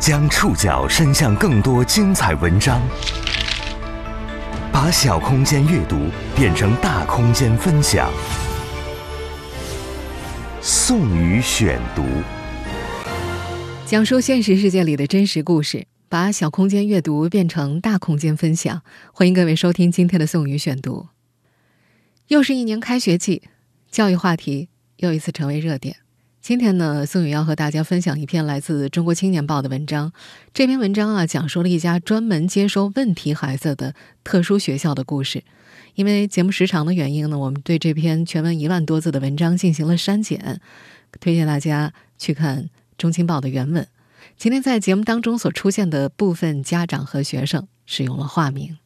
将触角伸向更多精彩文章，把小空间阅读变成大空间分享。宋宇选读，讲述现实世界里的真实故事，把小空间阅读变成大空间分享。欢迎各位收听今天的宋宇选读。又是一年开学季，教育话题又一次成为热点。今天呢，宋宇要和大家分享一篇来自《中国青年报》的文章。这篇文章啊，讲述了一家专门接收问题孩子的特殊学校的故事。因为节目时长的原因呢，我们对这篇全文一万多字的文章进行了删减，推荐大家去看《中青报》的原文。今天在节目当中所出现的部分家长和学生使用了化名。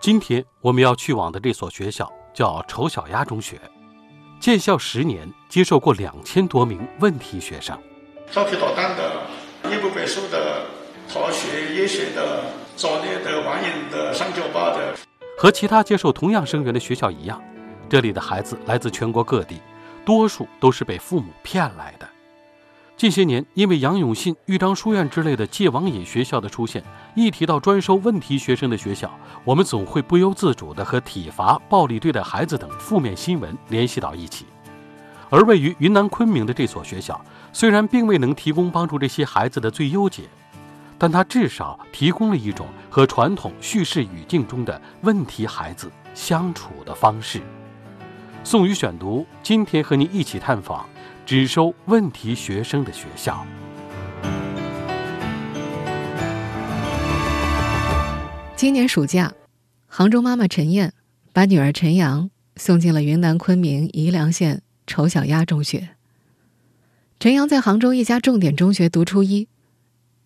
今天我们要去往的这所学校叫丑小鸭中学。建校十年，接受过两千多名问题学生，调皮捣蛋的、夜不归宿的、逃学夜学的、早恋的、网瘾的、上酒吧的。和其他接受同样生源的学校一样，这里的孩子来自全国各地，多数都是被父母骗来的。近些年，因为杨永信、豫章书院之类的戒网瘾学校的出现，一提到专收问题学生的学校，我们总会不由自主地和体罚、暴力对待孩子等负面新闻联系到一起。而位于云南昆明的这所学校，虽然并未能提供帮助这些孩子的最优解，但它至少提供了一种和传统叙事语境中的问题孩子相处的方式。宋宇选读，今天和您一起探访。只收问题学生的学校。今年暑假，杭州妈妈陈燕把女儿陈阳送进了云南昆明宜良县丑小鸭中学。陈阳在杭州一家重点中学读初一，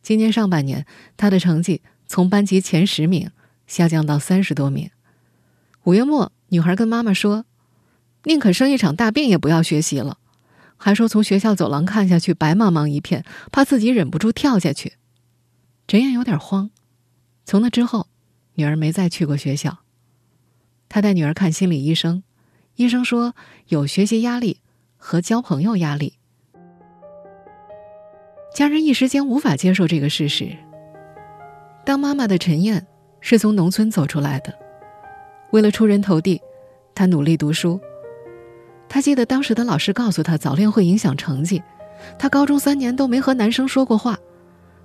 今年上半年，他的成绩从班级前十名下降到三十多名。五月末，女孩跟妈妈说：“宁可生一场大病，也不要学习了。”还说从学校走廊看下去白茫茫一片，怕自己忍不住跳下去。陈燕有点慌。从那之后，女儿没再去过学校。她带女儿看心理医生，医生说有学习压力和交朋友压力。家人一时间无法接受这个事实。当妈妈的陈燕是从农村走出来的，为了出人头地，她努力读书。他记得当时的老师告诉他，早恋会影响成绩。他高中三年都没和男生说过话，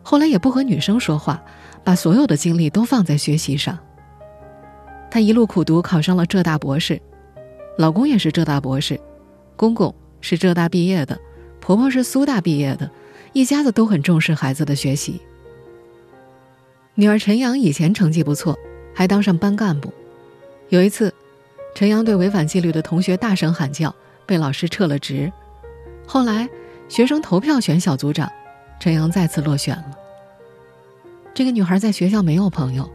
后来也不和女生说话，把所有的精力都放在学习上。他一路苦读，考上了浙大博士，老公也是浙大博士，公公是浙大毕业的，婆婆是苏大毕业的，一家子都很重视孩子的学习。女儿陈阳以前成绩不错，还当上班干部。有一次。陈阳对违反纪律的同学大声喊叫，被老师撤了职。后来，学生投票选小组长，陈阳再次落选了。这个女孩在学校没有朋友，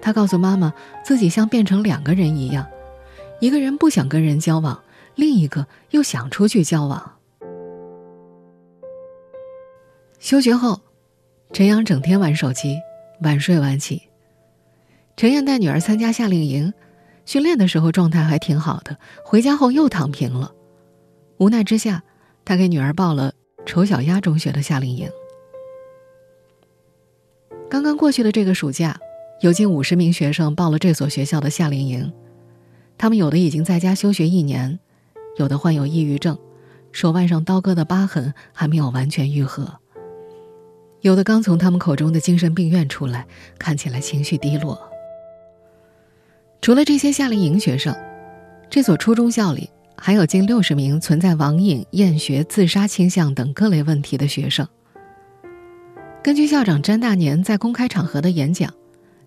她告诉妈妈，自己像变成两个人一样，一个人不想跟人交往，另一个又想出去交往。休学后，陈阳整天玩手机，晚睡晚起。陈燕带女儿参加夏令营。训练的时候状态还挺好的，回家后又躺平了。无奈之下，他给女儿报了丑小鸭中学的夏令营。刚刚过去的这个暑假，有近五十名学生报了这所学校的夏令营。他们有的已经在家休学一年，有的患有抑郁症，手腕上刀割的疤痕还没有完全愈合，有的刚从他们口中的精神病院出来，看起来情绪低落。除了这些夏令营学生，这所初中校里还有近六十名存在网瘾、厌学、自杀倾向等各类问题的学生。根据校长詹大年在公开场合的演讲，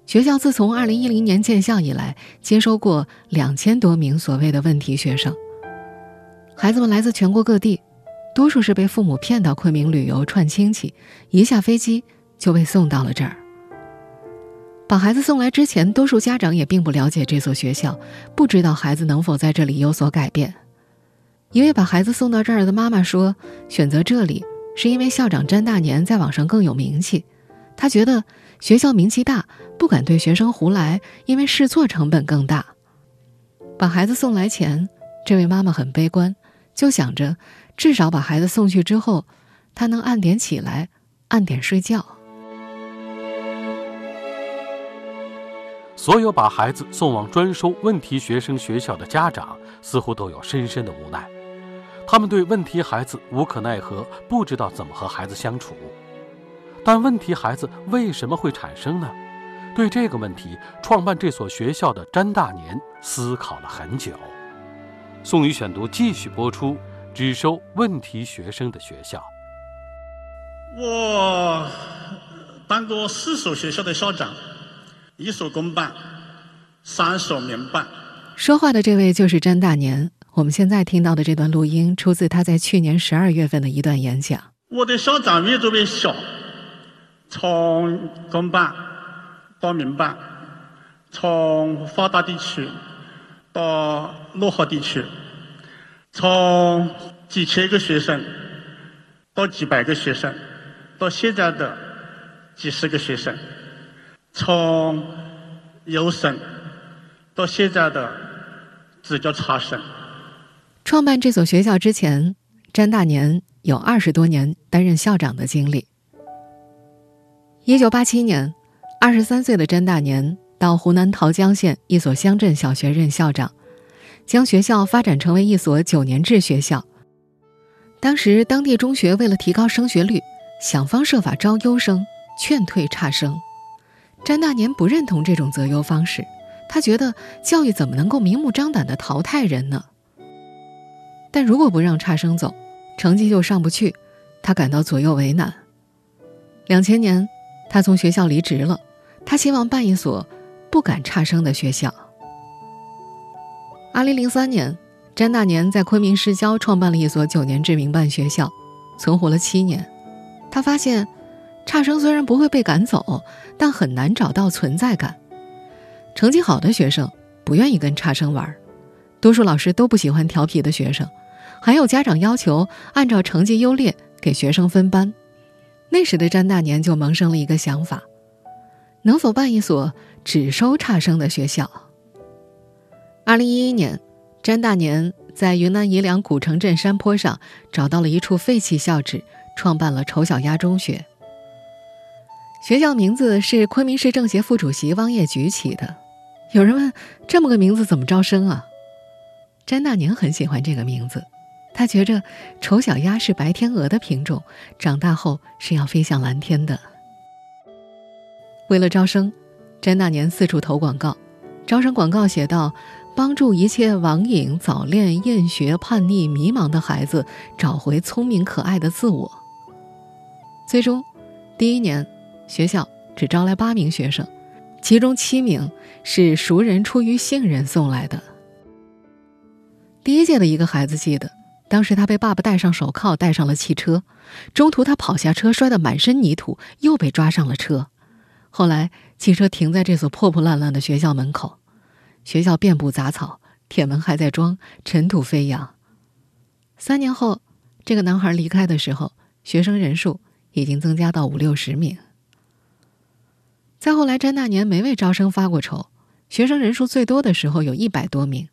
学校自从二零一零年建校以来，接收过两千多名所谓的问题学生。孩子们来自全国各地，多数是被父母骗到昆明旅游串亲戚，一下飞机就被送到了这儿。把孩子送来之前，多数家长也并不了解这所学校，不知道孩子能否在这里有所改变。一位把孩子送到这儿的妈妈说：“选择这里是因为校长詹大年在网上更有名气，他觉得学校名气大，不敢对学生胡来，因为试错成本更大。”把孩子送来前，这位妈妈很悲观，就想着至少把孩子送去之后，他能按点起来，按点睡觉。所有把孩子送往专收问题学生学校的家长，似乎都有深深的无奈。他们对问题孩子无可奈何，不知道怎么和孩子相处。但问题孩子为什么会产生呢？对这个问题，创办这所学校的詹大年思考了很久。宋宇选读继续播出：只收问题学生的学校。我当过四所学校的校长，一所公办，三所民办。说话的这位就是詹大年。我们现在听到的这段录音，出自他在去年十二月份的一段演讲。我的校长越做越小，从公办到民办，从发达地区到落后地区，从几千个学生到几百个学生，到现在的几十个学生，从优生到现在的只叫差生。创办这所学校之前，詹大年有二十多年担任校长的经历。一九八七年，二十三岁的詹大年到湖南桃江县一所乡镇小学任校长，将学校发展成为一所九年制学校。当时，当地中学为了提高升学率，想方设法招优生，劝退差生。詹大年不认同这种择优方式，他觉得教育怎么能够明目张胆地淘汰人呢？但如果不让差生走，成绩就上不去，他感到左右为难。两千年，他从学校离职了，他希望办一所不赶差生的学校。二零零三年，詹大年在昆明市郊创办了一所九年制民办学校，存活了七年。他发现，差生虽然不会被赶走，但很难找到存在感。成绩好的学生不愿意跟差生玩，多数老师都不喜欢调皮的学生。还有家长要求按照成绩优劣给学生分班，那时的詹大年就萌生了一个想法：能否办一所只收差生的学校？二零一一年，詹大年在云南彝良古城镇山坡上找到了一处废弃校址，创办了丑小鸭中学。学校名字是昆明市政协副主席汪业举起的。有人问：这么个名字怎么招生啊？詹大年很喜欢这个名字。他觉着丑小鸭是白天鹅的品种，长大后是要飞向蓝天的。为了招生，詹大年四处投广告。招生广告写道：“帮助一切网瘾、早恋、厌学、叛逆、迷茫的孩子找回聪明可爱的自我。”最终，第一年学校只招来八名学生，其中七名是熟人出于信任送来的。第一届的一个孩子记得。当时他被爸爸戴上手铐，带上了汽车。中途他跑下车，摔得满身泥土，又被抓上了车。后来汽车停在这所破破烂烂的学校门口，学校遍布杂草，铁门还在装，尘土飞扬。三年后，这个男孩离开的时候，学生人数已经增加到五六十名。再后来，詹大年没为招生发过愁，学生人数最多的时候有一百多名。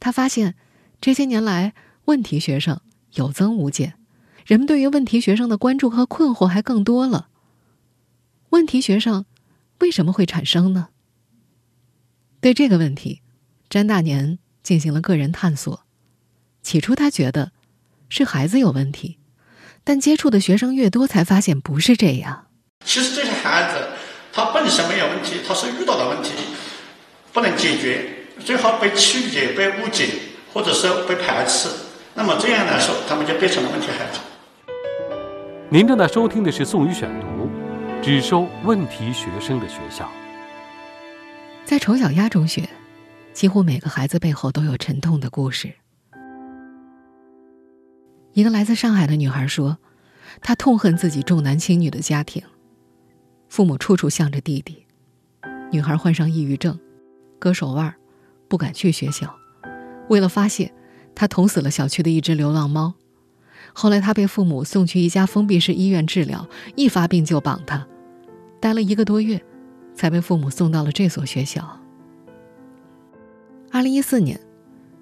他发现，这些年来。问题学生有增无减，人们对于问题学生的关注和困惑还更多了。问题学生为什么会产生呢？对这个问题，詹大年进行了个人探索。起初他觉得是孩子有问题，但接触的学生越多，才发现不是这样。其实这些孩子他本身没有问题，他是遇到的问题不能解决，最好被曲解、被误解，或者是被排斥。那么这样来说，他们就变成了问题孩子。您正在收听的是《宋宇选读》，只收问题学生的学校。在丑小鸭中学，几乎每个孩子背后都有沉痛的故事。一个来自上海的女孩说：“她痛恨自己重男轻女的家庭，父母处处向着弟弟。女孩患上抑郁症，割手腕，不敢去学校。为了发泄。”她捅死了小区的一只流浪猫，后来她被父母送去一家封闭式医院治疗，一发病就绑她，待了一个多月，才被父母送到了这所学校。二零一四年，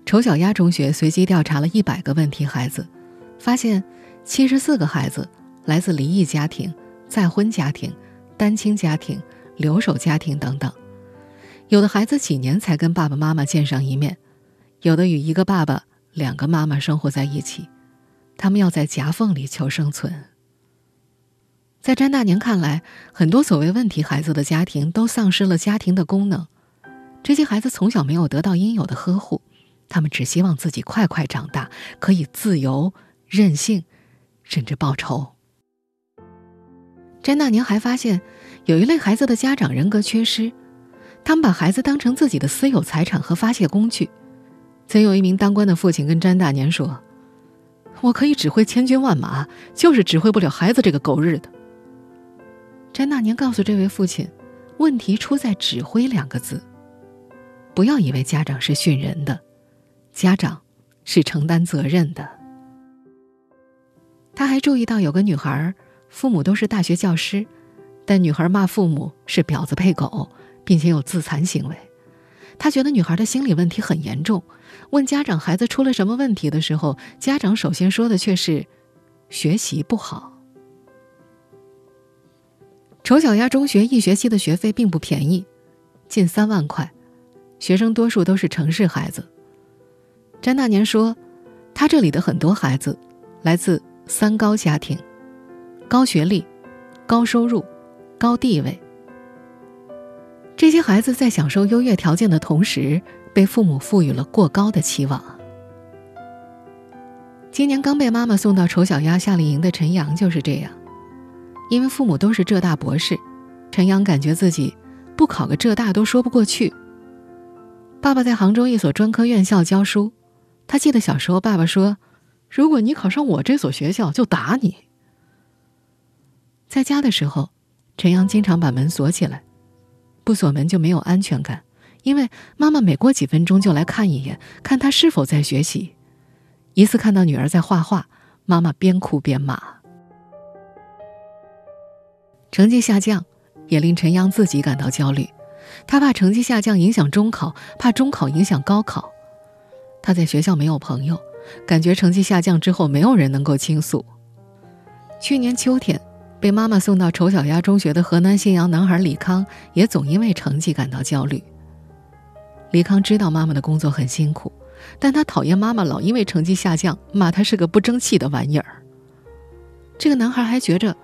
丑小鸭中学随机调查了一百个问题孩子，发现七十四个孩子来自离异家庭、再婚家庭、单亲家庭、留守家庭等等。有的孩子几年才跟爸爸妈妈见上一面，有的与一个爸爸、两个妈妈生活在一起，他们要在夹缝里求生存。在詹大年看来，很多所谓问题孩子的家庭都丧失了家庭的功能，这些孩子从小没有得到应有的呵护，他们只希望自己快快长大，可以自由、任性，甚至报仇。詹大年还发现，有一类孩子的家长人格缺失。他们把孩子当成自己的私有财产和发泄工具。曾有一名当官的父亲跟詹大年说：“我可以指挥千军万马，就是指挥不了孩子这个狗日的。”詹大年告诉这位父亲：“问题出在‘指挥’两个字。不要以为家长是训人的，家长是承担责任的。”他还注意到有个女孩，父母都是大学教师，但女孩骂父母是婊子配狗。并且有自残行为，他觉得女孩的心理问题很严重。问家长孩子出了什么问题的时候，家长首先说的却是学习不好。丑小鸭中学一学期的学费并不便宜，近三万块，学生多数都是城市孩子。詹大年说，他这里的很多孩子来自三高家庭，高学历、高收入、高地位。这些孩子在享受优越条件的同时，被父母赋予了过高的期望。今年刚被妈妈送到丑小鸭夏令营的陈阳就是这样，因为父母都是浙大博士，陈阳感觉自己不考个浙大都说不过去。爸爸在杭州一所专科院校教书，他记得小时候爸爸说：“如果你考上我这所学校，就打你。”在家的时候，陈阳经常把门锁起来。不锁门就没有安全感，因为妈妈每过几分钟就来看一眼，看他是否在学习。一次看到女儿在画画，妈妈边哭边骂。成绩下降，也令陈阳自己感到焦虑。他怕成绩下降影响中考，怕中考影响高考。他在学校没有朋友，感觉成绩下降之后没有人能够倾诉。去年秋天。被妈妈送到丑小鸭中学的河南信阳男孩李康，也总因为成绩感到焦虑。李康知道妈妈的工作很辛苦，但他讨厌妈妈老因为成绩下降骂他是个不争气的玩意儿。这个男孩还觉着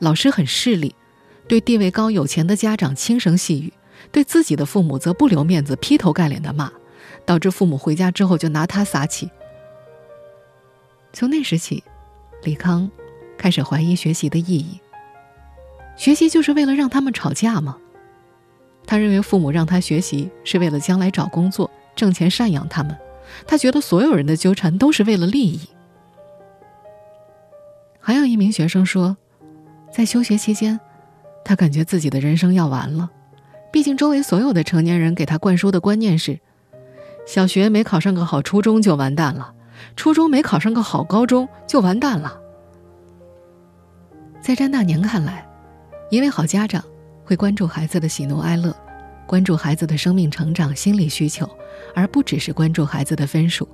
老师很势利，对地位高有钱的家长轻声细语，对自己的父母则不留面子劈头盖脸的骂，导致父母回家之后就拿他撒气。从那时起，李康。开始怀疑学习的意义。学习就是为了让他们吵架吗？他认为父母让他学习是为了将来找工作、挣钱赡养他们。他觉得所有人的纠缠都是为了利益。还有一名学生说，在休学期间，他感觉自己的人生要完了。毕竟周围所有的成年人给他灌输的观念是：小学没考上个好初中就完蛋了，初中没考上个好高中就完蛋了。在詹大年看来，一位好家长会关注孩子的喜怒哀乐，关注孩子的生命成长、心理需求，而不只是关注孩子的分数。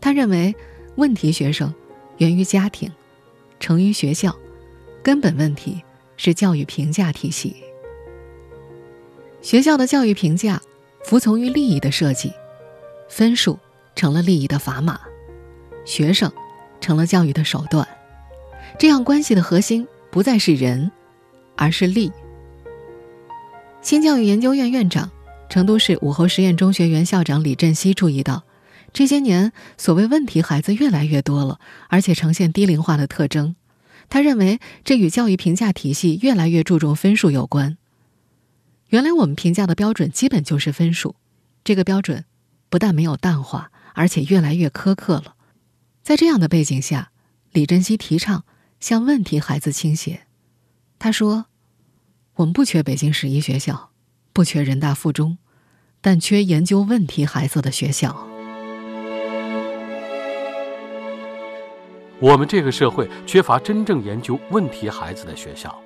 他认为，问题学生源于家庭，成于学校，根本问题是教育评价体系。学校的教育评价服从于利益的设计，分数成了利益的砝码，学生成了教育的手段。这样关系的核心不再是人，而是利。新教育研究院院长、成都市武侯实验中学原校长李振西注意到，这些年所谓问题孩子越来越多了，而且呈现低龄化的特征。他认为这与教育评价体系越来越注重分数有关。原来我们评价的标准基本就是分数，这个标准不但没有淡化，而且越来越苛刻了。在这样的背景下，李振西提倡。向问题孩子倾斜，他说：“我们不缺北京十一学校，不缺人大附中，但缺研究问题孩子的学校。我们这个社会缺乏真正研究问题孩子的学校。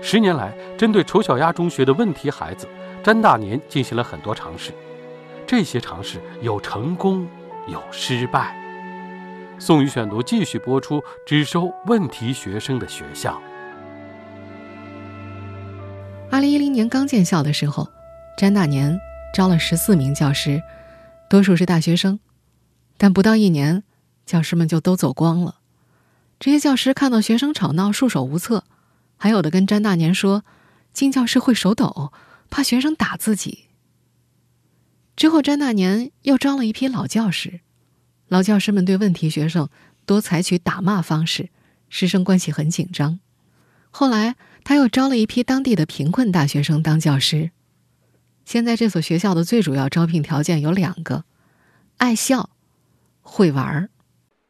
十年来，针对丑小鸭中学的问题孩子，詹大年进行了很多尝试，这些尝试有成功，有失败。宋宇选读继续播出：只收问题学生的学校。二零一零年刚建校的时候，詹大年招了十四名教师，多数是大学生，但不到一年，教师们就都走光了。这些教师看到学生吵闹，束手无策，还有的跟詹大年说：“进教室会手抖，怕学生打自己。”之后，詹大年又招了一批老教师，老教师们对问题学生多采取打骂方式，师生关系很紧张。后来，他又招了一批当地的贫困大学生当教师。现在，这所学校的最主要招聘条件有两个：爱笑，会玩儿。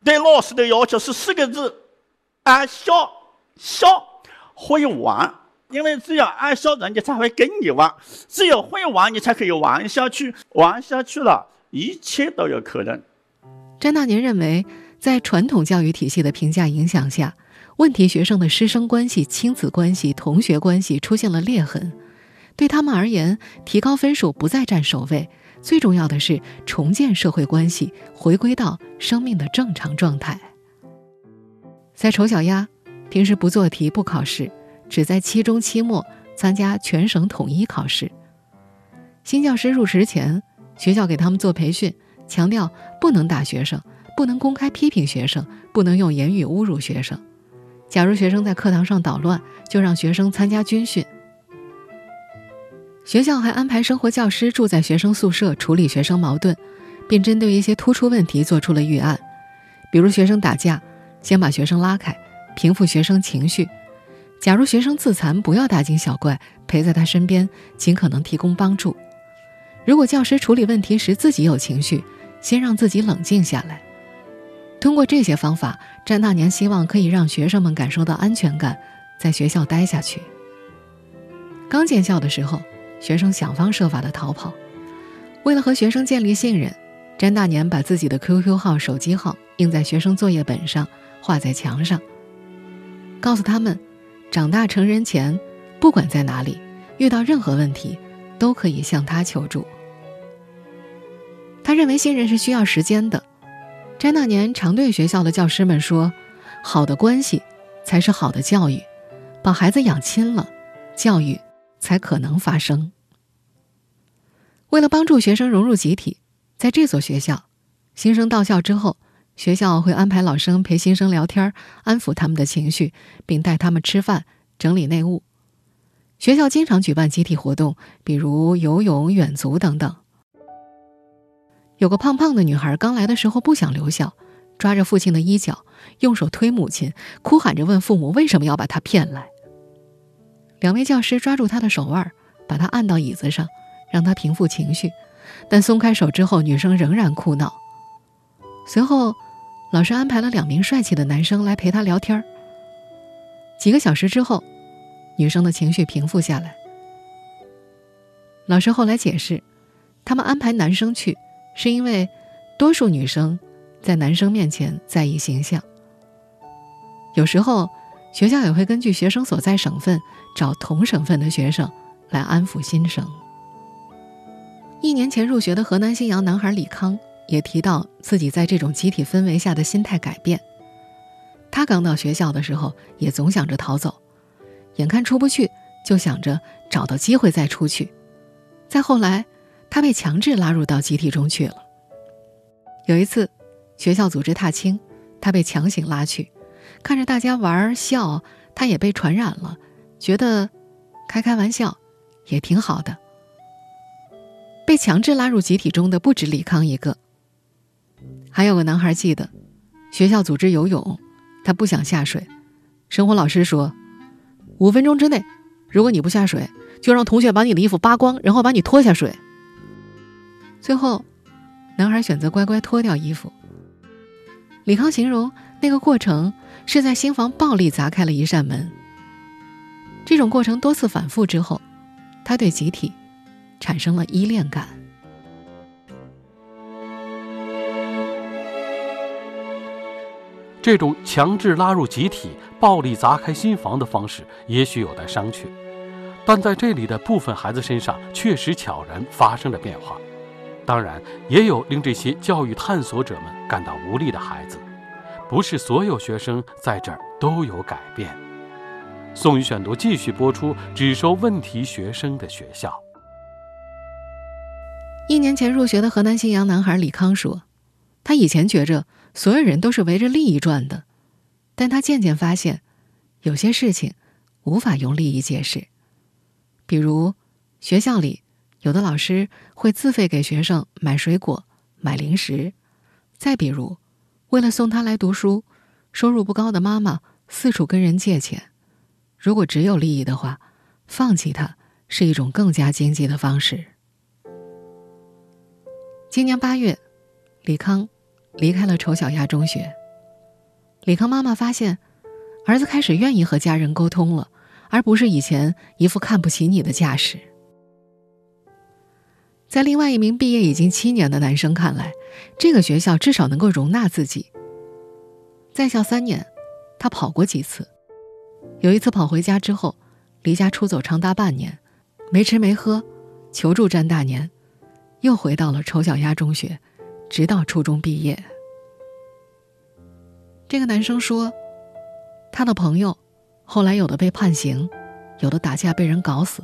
对老师的要求是四个字：爱笑，笑，会玩。因为只有爱笑，人家才会跟你玩；只有会玩，你才可以玩下去。玩下去了，一切都有可能。詹大年认为，在传统教育体系的评价影响下，问题学生的师生关系、亲子关系、同学关系出现了裂痕。对他们而言，提高分数不再占首位，最重要的是重建社会关系，回归到生命的正常状态。在丑小鸭平时不做题、不考试。只在期中、期末参加全省统一考试。新教师入职前，学校给他们做培训，强调不能打学生，不能公开批评学生，不能用言语侮辱学生。假如学生在课堂上捣乱，就让学生参加军训。学校还安排生活教师住在学生宿舍，处理学生矛盾，并针对一些突出问题做出了预案，比如学生打架，先把学生拉开，平复学生情绪。假如学生自残，不要大惊小怪，陪在他身边，尽可能提供帮助。如果教师处理问题时自己有情绪，先让自己冷静下来。通过这些方法，詹大年希望可以让学生们感受到安全感，在学校待下去。刚建校的时候，学生想方设法的逃跑。为了和学生建立信任，詹大年把自己的 QQ 号、手机号印在学生作业本上，画在墙上，告诉他们。长大成人前，不管在哪里遇到任何问题，都可以向他求助。他认为新人是需要时间的。詹那年常对学校的教师们说：“好的关系才是好的教育，把孩子养亲了，教育才可能发生。”为了帮助学生融入集体，在这所学校，新生到校之后。学校会安排老生陪新生聊天，安抚他们的情绪，并带他们吃饭、整理内务。学校经常举办集体活动，比如游泳、远足等等。有个胖胖的女孩刚来的时候不想留校，抓着父亲的衣角，用手推母亲，哭喊着问父母为什么要把她骗来。两位教师抓住她的手腕，把她按到椅子上，让她平复情绪。但松开手之后，女生仍然哭闹。随后。老师安排了两名帅气的男生来陪她聊天几个小时之后，女生的情绪平复下来。老师后来解释，他们安排男生去，是因为多数女生在男生面前在意形象。有时候，学校也会根据学生所在省份找同省份的学生来安抚新生。一年前入学的河南信阳男孩李康。也提到自己在这种集体氛围下的心态改变。他刚到学校的时候，也总想着逃走，眼看出不去，就想着找到机会再出去。再后来，他被强制拉入到集体中去了。有一次，学校组织踏青，他被强行拉去，看着大家玩笑，他也被传染了，觉得开开玩笑也挺好的。被强制拉入集体中的不止李康一个。还有个男孩记得，学校组织游泳，他不想下水。生活老师说，五分钟之内，如果你不下水，就让同学把你的衣服扒光，然后把你拖下水。最后，男孩选择乖乖脱掉衣服。李康形容那个过程是在新房暴力砸开了一扇门。这种过程多次反复之后，他对集体产生了依恋感。这种强制拉入集体、暴力砸开新房的方式，也许有待商榷，但在这里的部分孩子身上，确实悄然发生了变化。当然，也有令这些教育探索者们感到无力的孩子。不是所有学生在这儿都有改变。宋宇选读继续播出，只收问题学生的学校。一年前入学的河南信阳男孩李康说：“他以前觉着所有人都是围着利益转的，但他渐渐发现，有些事情无法用利益解释。比如，学校里有的老师会自费给学生买水果、买零食；再比如，为了送他来读书，收入不高的妈妈四处跟人借钱。如果只有利益的话，放弃他是一种更加经济的方式。”今年八月，李康离开了丑小鸭中学。李康妈妈发现，儿子开始愿意和家人沟通了，而不是以前一副看不起你的架势。在另外一名毕业已经七年的男生看来，这个学校至少能够容纳自己。在校三年，他跑过几次。有一次跑回家之后，离家出走长达半年，没吃没喝，求助詹大年。又回到了丑小鸭中学，直到初中毕业。这个男生说，他的朋友后来有的被判刑，有的打架被人搞死，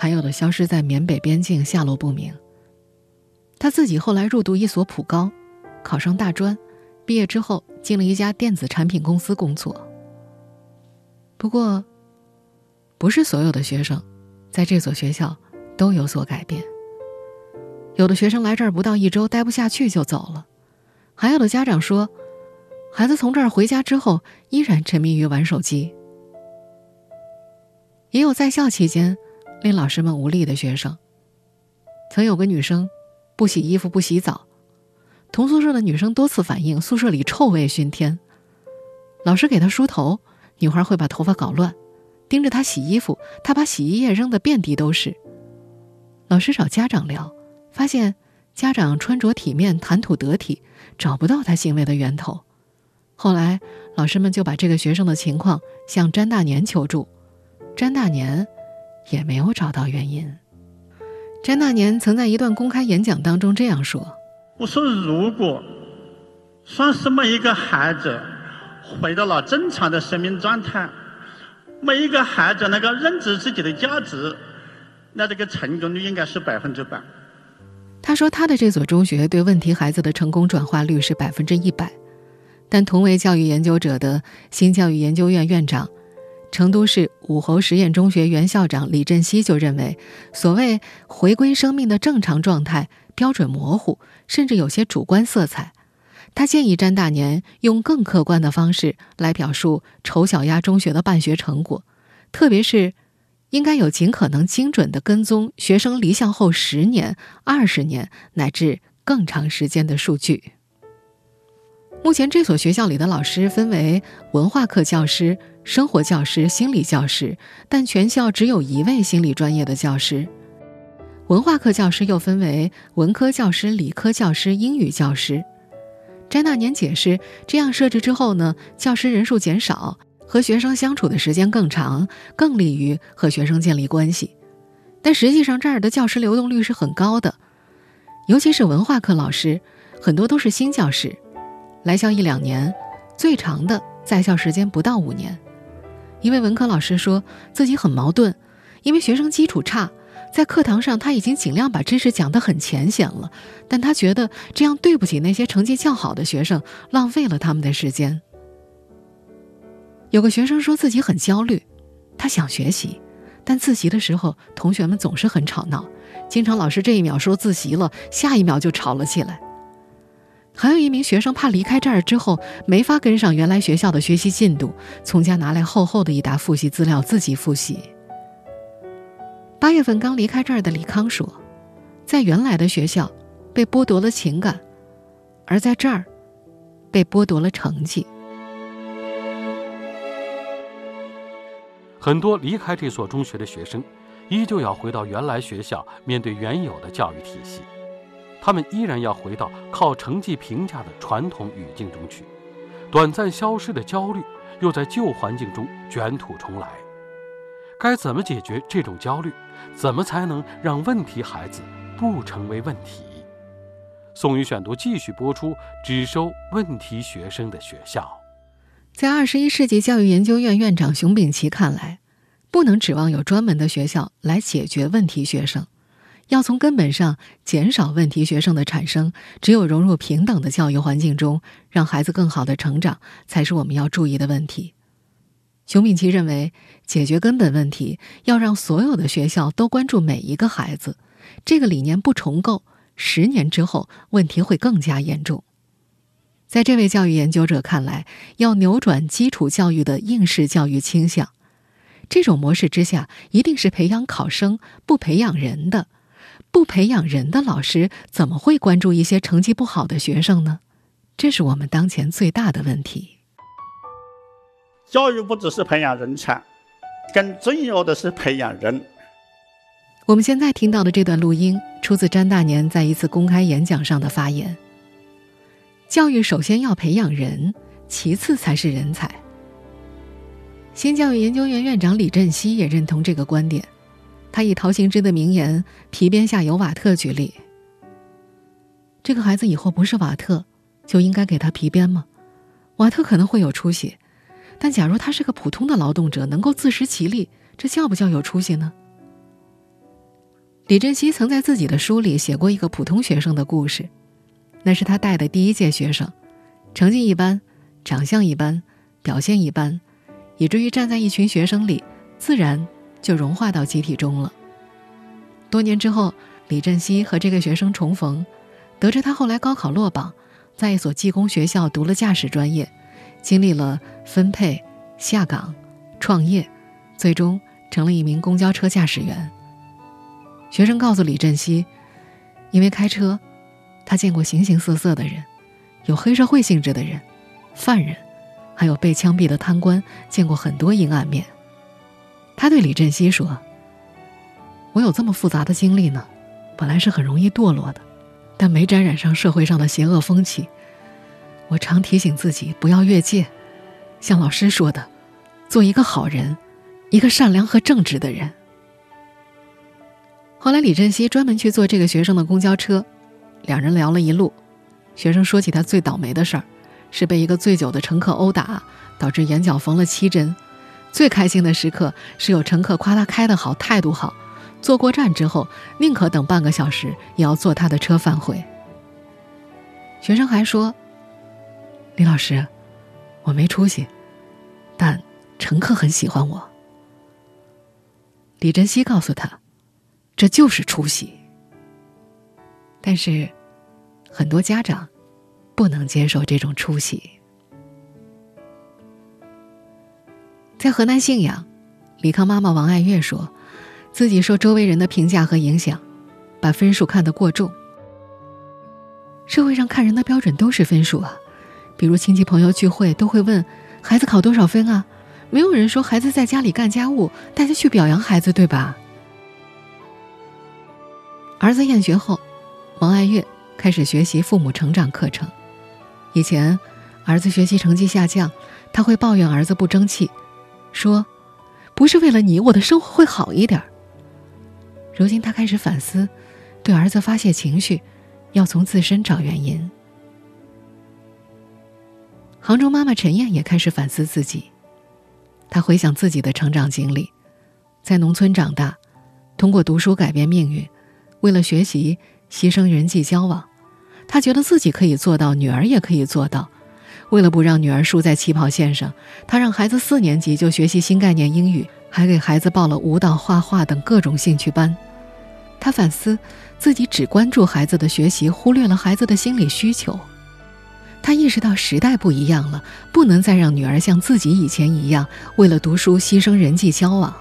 还有的消失在缅北边境，下落不明。他自己后来入读一所普高，考上大专，毕业之后进了一家电子产品公司工作。不过，不是所有的学生，在这所学校都有所改变。有的学生来这儿不到一周，待不下去就走了；还有的家长说，孩子从这儿回家之后依然沉迷于玩手机。也有在校期间令老师们无力的学生。曾有个女生不洗衣服、不洗澡，同宿舍的女生多次反映宿舍里臭味熏天。老师给她梳头，女孩会把头发搞乱；盯着她洗衣服，她把洗衣液扔得遍地都是。老师找家长聊。发现家长穿着体面、谈吐得体，找不到她行为的源头。后来老师们就把这个学生的情况向詹大年求助，詹大年也没有找到原因。詹大年曾在一段公开演讲当中这样说：“我说，如果算是每一个孩子回到了正常的生命状态，每一个孩子能够认知自己的价值，那这个成功率应该是百分之百。”他说：“他的这所中学对问题孩子的成功转化率是百分之一百，但同为教育研究者的新教育研究院院长、成都市武侯实验中学原校长李振西就认为，所谓回归生命的正常状态标准模糊，甚至有些主观色彩。他建议詹大年用更客观的方式来表述丑小鸭中学的办学成果，特别是。”应该有尽可能精准的跟踪学生离校后十年、二十年乃至更长时间的数据。目前这所学校里的老师分为文化课教师、生活教师、心理教师，但全校只有一位心理专业的教师。文化课教师又分为文科教师、理科教师、英语教师。詹大年解释，这样设置之后呢，教师人数减少。和学生相处的时间更长，更利于和学生建立关系。但实际上，这儿的教师流动率是很高的，尤其是文化课老师，很多都是新教师，来校一两年，最长的在校时间不到五年。一位文科老师说自己很矛盾，因为学生基础差，在课堂上他已经尽量把知识讲得很浅显了，但他觉得这样对不起那些成绩较好的学生，浪费了他们的时间。有个学生说自己很焦虑，他想学习，但自习的时候同学们总是很吵闹，经常老师这一秒说自习了，下一秒就吵了起来。还有一名学生怕离开这儿之后没法跟上原来学校的学习进度，从家拿来厚厚的一沓复习资料自己复习。八月份刚离开这儿的李康说，在原来的学校被剥夺了情感，而在这儿被剥夺了成绩。很多离开这所中学的学生，依旧要回到原来学校，面对原有的教育体系，他们依然要回到靠成绩评价的传统语境中去，短暂消失的焦虑又在旧环境中卷土重来。该怎么解决这种焦虑？怎么才能让问题孩子不成为问题？宋宇选读继续播出，只收问题学生的学校。在二十一世纪教育研究院院长熊丙奇看来，不能指望有专门的学校来解决问题学生，要从根本上减少问题学生的产生。只有融入平等的教育环境中，让孩子更好的成长，才是我们要注意的问题。熊丙奇认为，解决根本问题要让所有的学校都关注每一个孩子。这个理念不重构，十年之后问题会更加严重。在这位教育研究者看来，要扭转基础教育的应试教育倾向。这种模式之下，一定是培养考生，不培养人的。不培养人的老师，怎么会关注一些成绩不好的学生呢？这是我们当前最大的问题。教育不只是培养人才，更重要的是培养人。我们现在听到的这段录音，出自詹大年在一次公开演讲上的发言。教育首先要培养人，其次才是人才。新教育研究院院长李振西也认同这个观点，他以陶行知的名言“皮鞭下有瓦特”举例。这个孩子以后不是瓦特，就应该给他皮鞭吗？瓦特可能会有出息，但假如他是个普通的劳动者，能够自食其力，这叫不叫有出息呢？李振西曾在自己的书里写过一个普通学生的故事，那是他带的第一届学生，成绩一般，长相一般，表现一般。以至于站在一群学生里，自然就融化到集体中了。多年之后，李振西和这个学生重逢，得知他后来高考落榜，在一所技工学校读了驾驶专业，经历了分配、下岗、创业，最终成了一名公交车驾驶员。学生告诉李振西，因为开车，他见过形形色色的人，有黑社会性质的人，犯人。还有被枪毙的贪官，见过很多阴暗面。他对李振西说：“我有这么复杂的经历呢，本来是很容易堕落的，但没沾染上社会上的邪恶风气。我常提醒自己不要越界，像老师说的，做一个好人，一个善良和正直的人。”后来，李振西专门去坐这个学生的公交车，两人聊了一路。学生说起他最倒霉的事儿。是被一个醉酒的乘客殴打，导致眼角缝了七针。最开心的时刻是有乘客夸他开得好，态度好。坐过站之后，宁可等半个小时，也要坐他的车返回。学生还说：“李老师，我没出息，但乘客很喜欢我。”李振西告诉他：“这就是出息。”但是，很多家长。不能接受这种出息。在河南信阳，李康妈妈王爱月说，自己受周围人的评价和影响，把分数看得过重。社会上看人的标准都是分数啊，比如亲戚朋友聚会都会问孩子考多少分啊，没有人说孩子在家里干家务，大家去表扬孩子，对吧？儿子厌学后，王爱月开始学习父母成长课程。以前，儿子学习成绩下降，他会抱怨儿子不争气，说：“不是为了你，我的生活会好一点。”如今他开始反思，对儿子发泄情绪，要从自身找原因。杭州妈妈陈燕也开始反思自己，她回想自己的成长经历，在农村长大，通过读书改变命运，为了学习牺牲人际交往。他觉得自己可以做到，女儿也可以做到。为了不让女儿输在起跑线上，他让孩子四年级就学习新概念英语，还给孩子报了舞蹈、画画等各种兴趣班。他反思自己只关注孩子的学习，忽略了孩子的心理需求。他意识到时代不一样了，不能再让女儿像自己以前一样为了读书牺牲人际交往。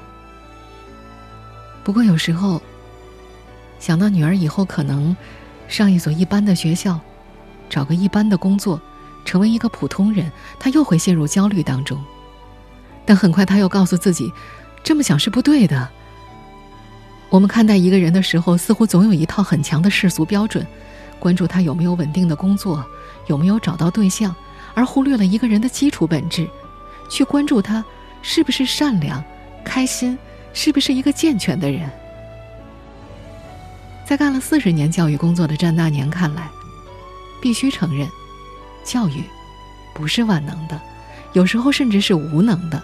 不过有时候，想到女儿以后可能……上一所一般的学校，找个一般的工作，成为一个普通人，他又会陷入焦虑当中。但很快他又告诉自己，这么想是不对的。我们看待一个人的时候，似乎总有一套很强的世俗标准，关注他有没有稳定的工作，有没有找到对象，而忽略了一个人的基础本质，去关注他是不是善良、开心，是不是一个健全的人。在干了四十年教育工作的詹大年看来，必须承认，教育不是万能的，有时候甚至是无能的。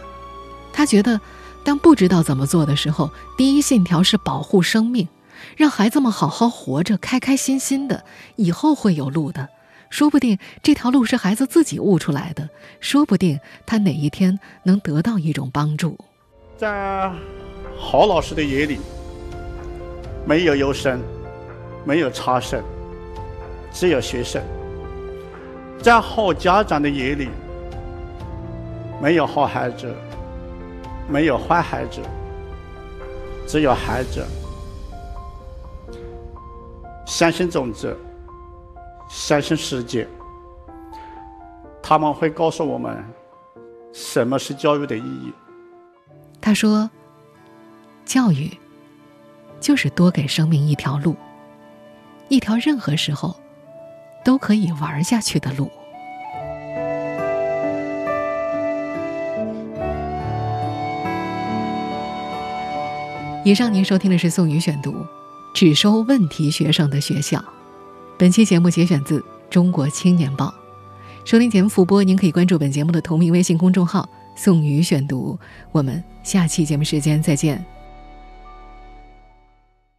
他觉得，当不知道怎么做的时候，第一信条是保护生命，让孩子们好好活着，开开心心的，以后会有路的。说不定这条路是孩子自己悟出来的，说不定他哪一天能得到一种帮助。在郝老师的眼里，没有优生，没有差生，只有学生；在好家长的眼里，没有好孩子，没有坏孩子，只有孩子。相信种子。相信世界，他们会告诉我们什么是教育的意义。他说：“教育就是多给生命一条路，一条任何时候都可以玩下去的路。”以上您收听的是宋宇选读，只收问题学生的学校。本期节目节选自《中国青年报》，收听节目复播，您可以关注本节目的同名微信公众号“宋宇选读”。我们下期节目时间再见。